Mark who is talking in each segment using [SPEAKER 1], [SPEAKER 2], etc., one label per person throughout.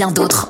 [SPEAKER 1] Bien d'autres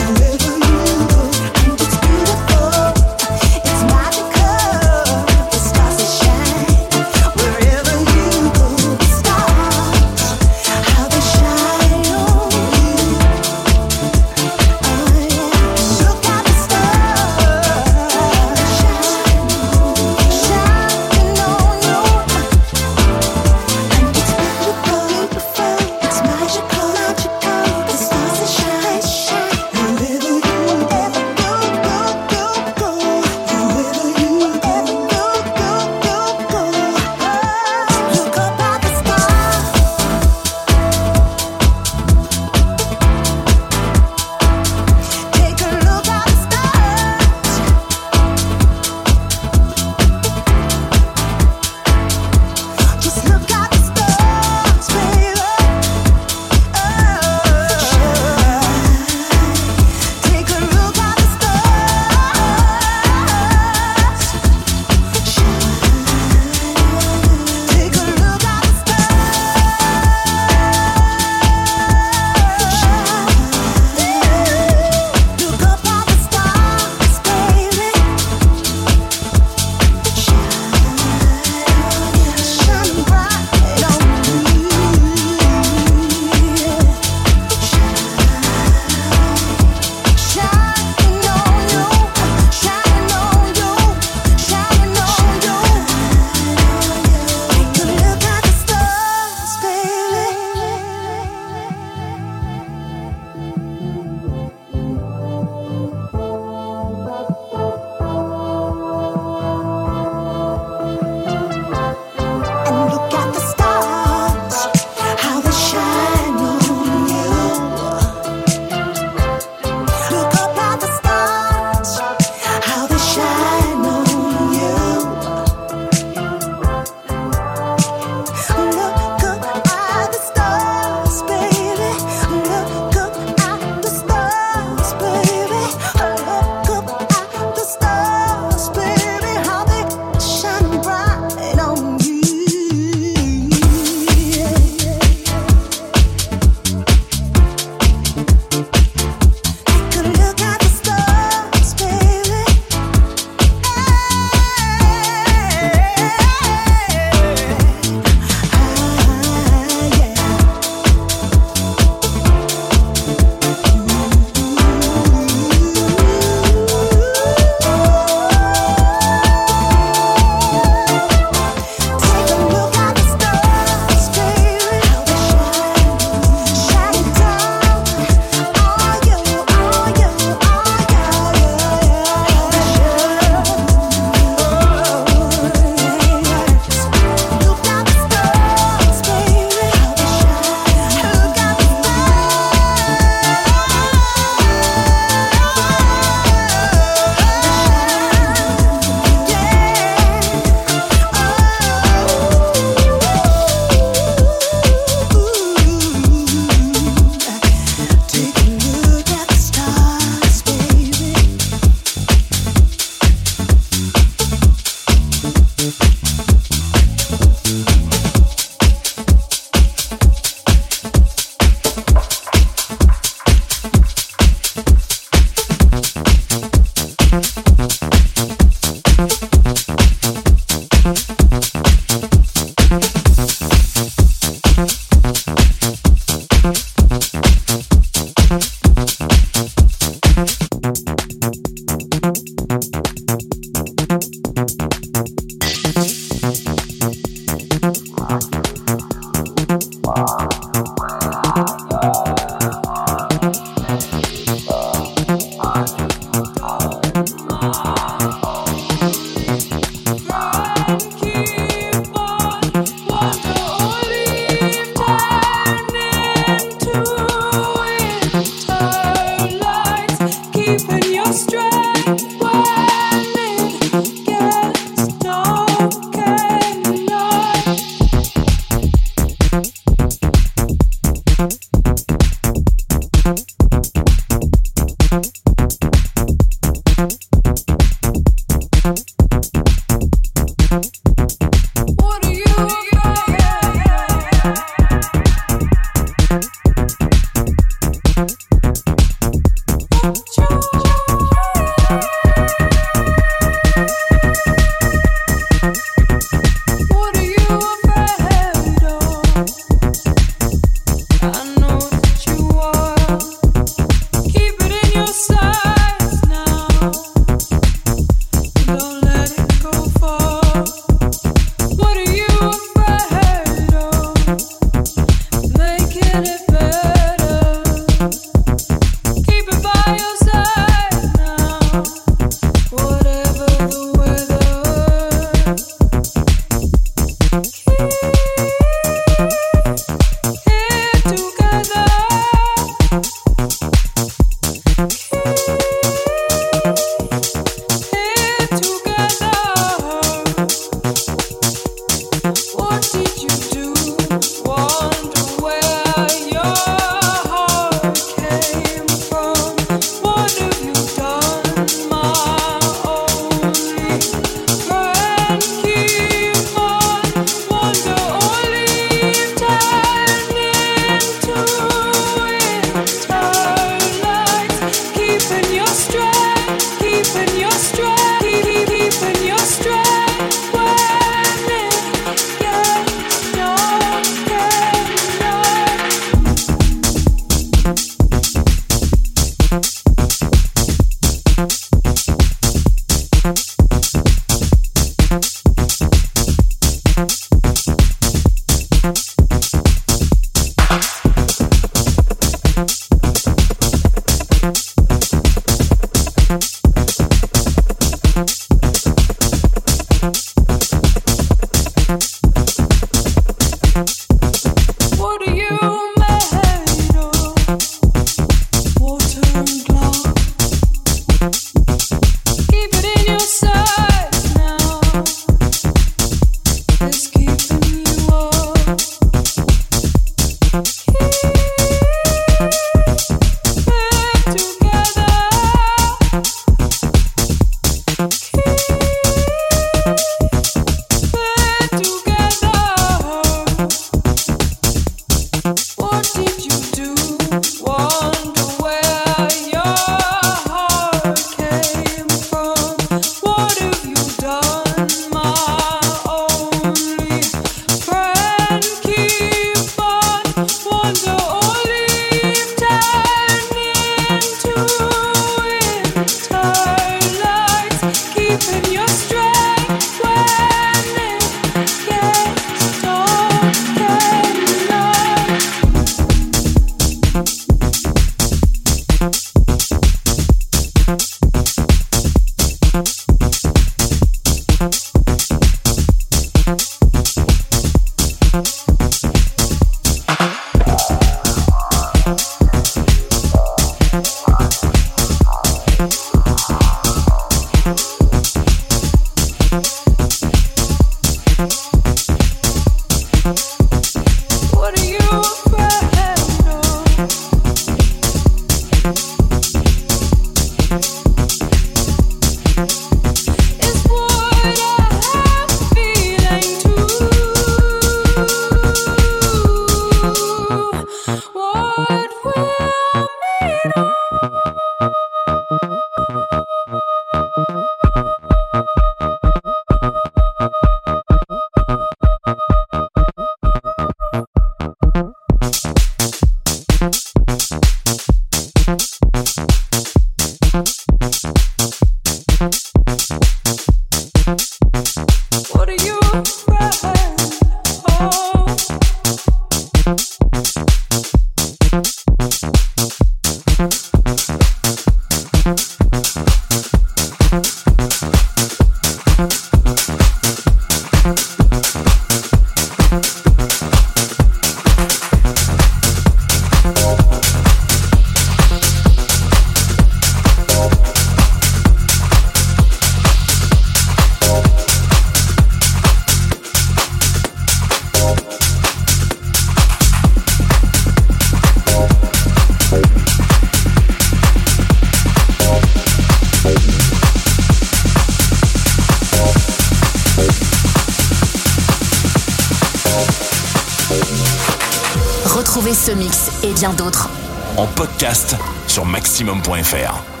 [SPEAKER 1] maximum.fr.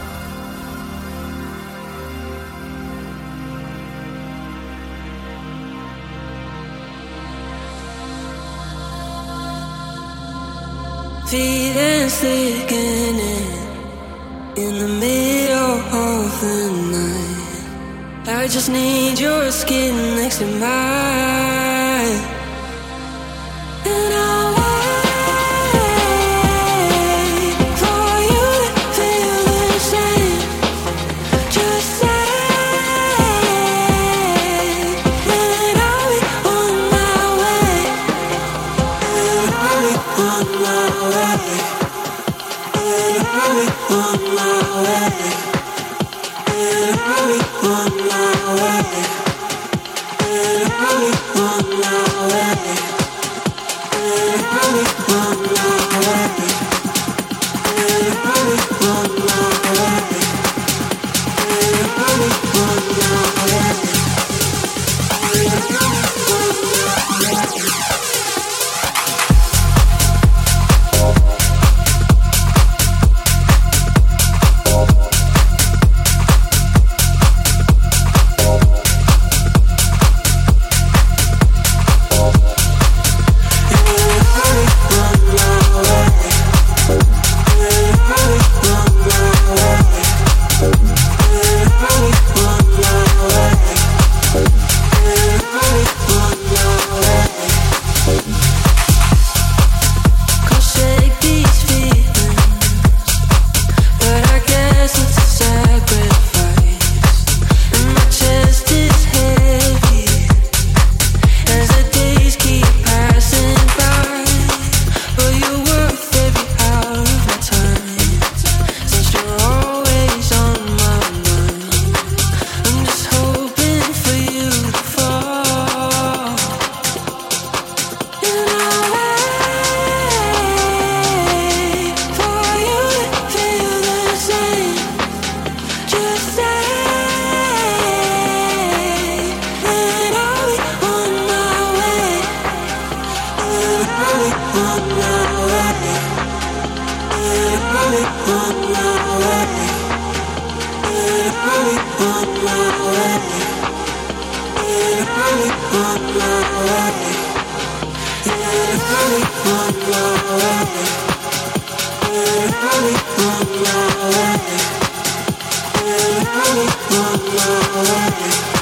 [SPEAKER 2] Feeling sickening
[SPEAKER 3] Oh, oh, oh.
[SPEAKER 4] alone.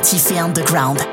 [SPEAKER 4] bâtissez underground.